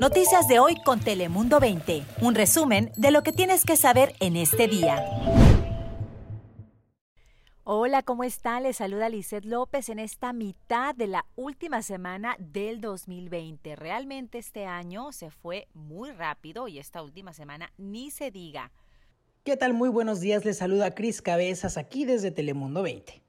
Noticias de hoy con Telemundo 20. Un resumen de lo que tienes que saber en este día. Hola, ¿cómo está? Les saluda Lizeth López en esta mitad de la última semana del 2020. Realmente este año se fue muy rápido y esta última semana ni se diga. ¿Qué tal? Muy buenos días. Les saluda Cris Cabezas aquí desde Telemundo 20.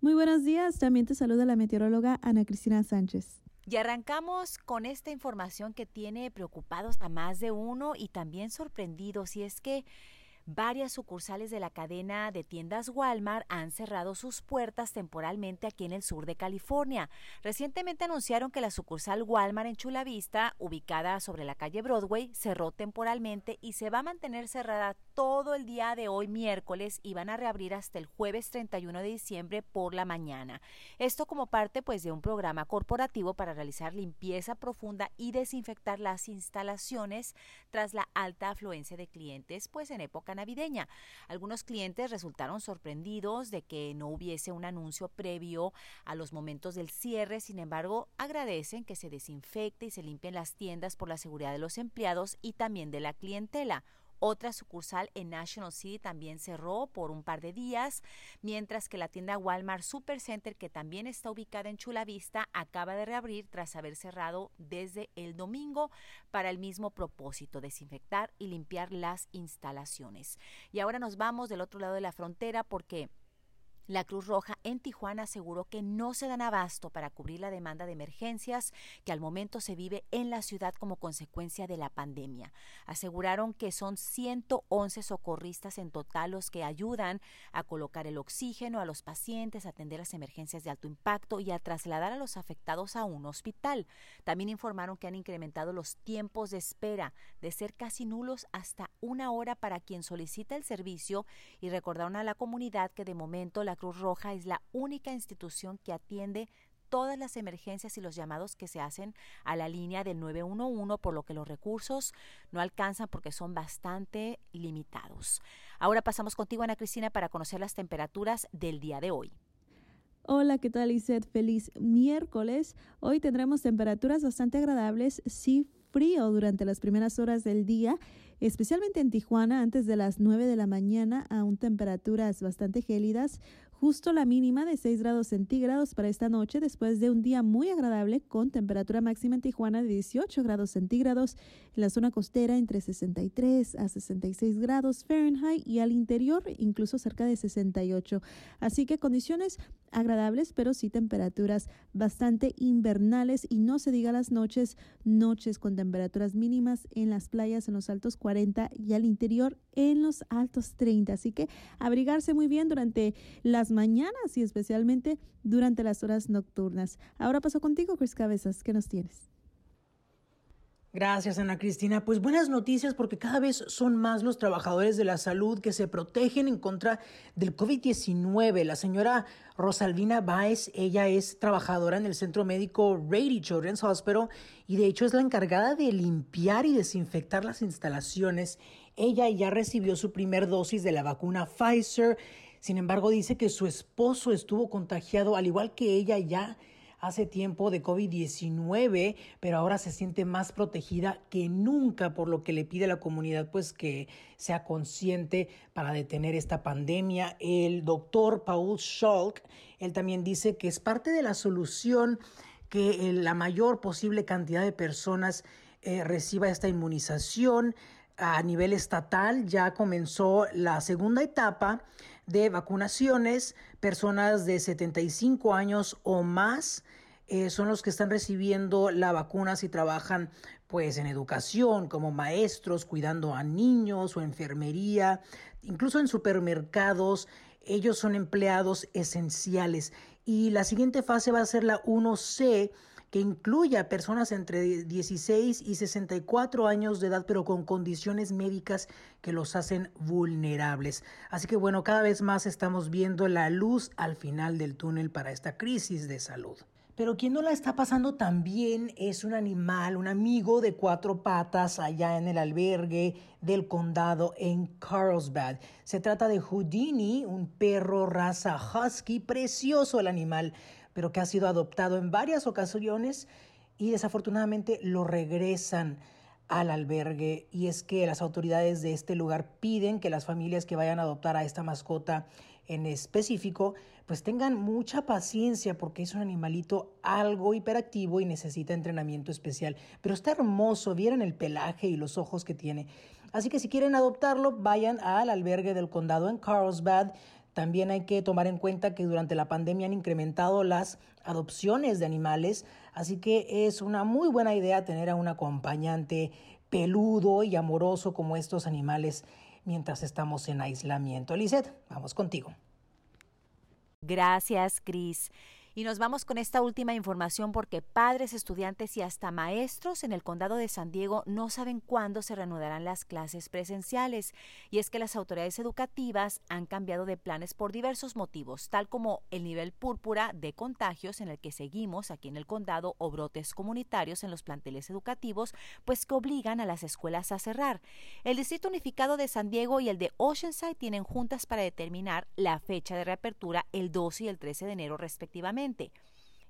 Muy buenos días. También te saluda la meteoróloga Ana Cristina Sánchez. Y arrancamos con esta información que tiene preocupados a más de uno y también sorprendidos. Y es que Varias sucursales de la cadena de tiendas Walmart han cerrado sus puertas temporalmente aquí en el sur de California. Recientemente anunciaron que la sucursal Walmart en Chula Vista, ubicada sobre la calle Broadway, cerró temporalmente y se va a mantener cerrada todo el día de hoy miércoles y van a reabrir hasta el jueves 31 de diciembre por la mañana. Esto como parte pues de un programa corporativo para realizar limpieza profunda y desinfectar las instalaciones tras la alta afluencia de clientes pues en época navideña. Algunos clientes resultaron sorprendidos de que no hubiese un anuncio previo a los momentos del cierre, sin embargo, agradecen que se desinfecte y se limpien las tiendas por la seguridad de los empleados y también de la clientela. Otra sucursal en National City también cerró por un par de días, mientras que la tienda Walmart Supercenter, que también está ubicada en Chula Vista, acaba de reabrir tras haber cerrado desde el domingo para el mismo propósito, desinfectar y limpiar las instalaciones. Y ahora nos vamos del otro lado de la frontera porque la Cruz Roja en Tijuana aseguró que no se dan abasto para cubrir la demanda de emergencias que al momento se vive en la ciudad como consecuencia de la pandemia. Aseguraron que son 111 socorristas en total los que ayudan a colocar el oxígeno a los pacientes, atender las emergencias de alto impacto y a trasladar a los afectados a un hospital. También informaron que han incrementado los tiempos de espera de ser casi nulos hasta una hora para quien solicita el servicio y recordaron a la comunidad que de momento la la Cruz Roja es la única institución que atiende todas las emergencias y los llamados que se hacen a la línea del 911, por lo que los recursos no alcanzan porque son bastante limitados. Ahora pasamos contigo, Ana Cristina, para conocer las temperaturas del día de hoy. Hola, ¿qué tal, Iset? Feliz miércoles. Hoy tendremos temperaturas bastante agradables, sí frío durante las primeras horas del día especialmente en Tijuana antes de las 9 de la mañana, aún temperaturas bastante gélidas, justo la mínima de 6 grados centígrados para esta noche después de un día muy agradable con temperatura máxima en Tijuana de 18 grados centígrados, en la zona costera entre 63 a 66 grados Fahrenheit y al interior incluso cerca de 68. Así que condiciones agradables, pero sí temperaturas bastante invernales y no se diga las noches, noches con temperaturas mínimas en las playas en los altos 40 y al interior en los altos 30. Así que abrigarse muy bien durante las mañanas y especialmente durante las horas nocturnas. Ahora paso contigo, Chris Cabezas. ¿Qué nos tienes? Gracias, Ana Cristina. Pues buenas noticias porque cada vez son más los trabajadores de la salud que se protegen en contra del COVID-19. La señora Rosalvina Baez, ella es trabajadora en el centro médico Rady Children's Hospital y de hecho es la encargada de limpiar y desinfectar las instalaciones. Ella ya recibió su primer dosis de la vacuna Pfizer. Sin embargo, dice que su esposo estuvo contagiado, al igual que ella ya hace tiempo de COVID-19, pero ahora se siente más protegida que nunca, por lo que le pide a la comunidad pues que sea consciente para detener esta pandemia. El doctor Paul Schalk, él también dice que es parte de la solución que la mayor posible cantidad de personas eh, reciba esta inmunización a nivel estatal ya comenzó la segunda etapa de vacunaciones. Personas de 75 años o más eh, son los que están recibiendo la vacuna si trabajan pues en educación, como maestros, cuidando a niños o enfermería, incluso en supermercados. Ellos son empleados esenciales. Y la siguiente fase va a ser la 1C que incluye a personas entre 16 y 64 años de edad, pero con condiciones médicas que los hacen vulnerables. Así que bueno, cada vez más estamos viendo la luz al final del túnel para esta crisis de salud. Pero quien no la está pasando tan bien es un animal, un amigo de cuatro patas allá en el albergue del condado en Carlsbad. Se trata de Houdini, un perro raza husky, precioso el animal pero que ha sido adoptado en varias ocasiones y desafortunadamente lo regresan al albergue y es que las autoridades de este lugar piden que las familias que vayan a adoptar a esta mascota en específico pues tengan mucha paciencia porque es un animalito algo hiperactivo y necesita entrenamiento especial. Pero está hermoso, vieron el pelaje y los ojos que tiene. Así que si quieren adoptarlo, vayan al albergue del condado en Carlsbad. También hay que tomar en cuenta que durante la pandemia han incrementado las adopciones de animales, así que es una muy buena idea tener a un acompañante peludo y amoroso como estos animales mientras estamos en aislamiento. Lizeth, vamos contigo. Gracias, Cris. Y nos vamos con esta última información porque padres, estudiantes y hasta maestros en el condado de San Diego no saben cuándo se reanudarán las clases presenciales. Y es que las autoridades educativas han cambiado de planes por diversos motivos, tal como el nivel púrpura de contagios en el que seguimos aquí en el condado o brotes comunitarios en los planteles educativos, pues que obligan a las escuelas a cerrar. El Distrito Unificado de San Diego y el de Oceanside tienen juntas para determinar la fecha de reapertura el 12 y el 13 de enero respectivamente.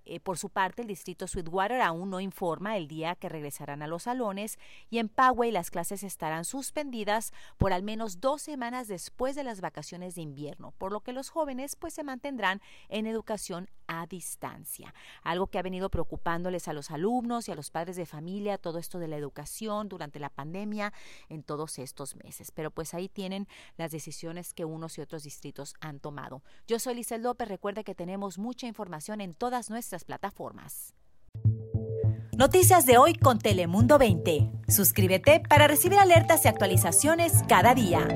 Eh, por su parte, el distrito Sweetwater aún no informa el día que regresarán a los salones y en Poway las clases estarán suspendidas por al menos dos semanas después de las vacaciones de invierno, por lo que los jóvenes pues se mantendrán en educación a distancia. Algo que ha venido preocupándoles a los alumnos y a los padres de familia, todo esto de la educación durante la pandemia en todos estos meses. Pero pues ahí tienen las decisiones que unos y otros distritos han tomado. Yo soy Lizel López, recuerda que tenemos mucha información en todas nuestras plataformas. Noticias de hoy con Telemundo 20. Suscríbete para recibir alertas y actualizaciones cada día.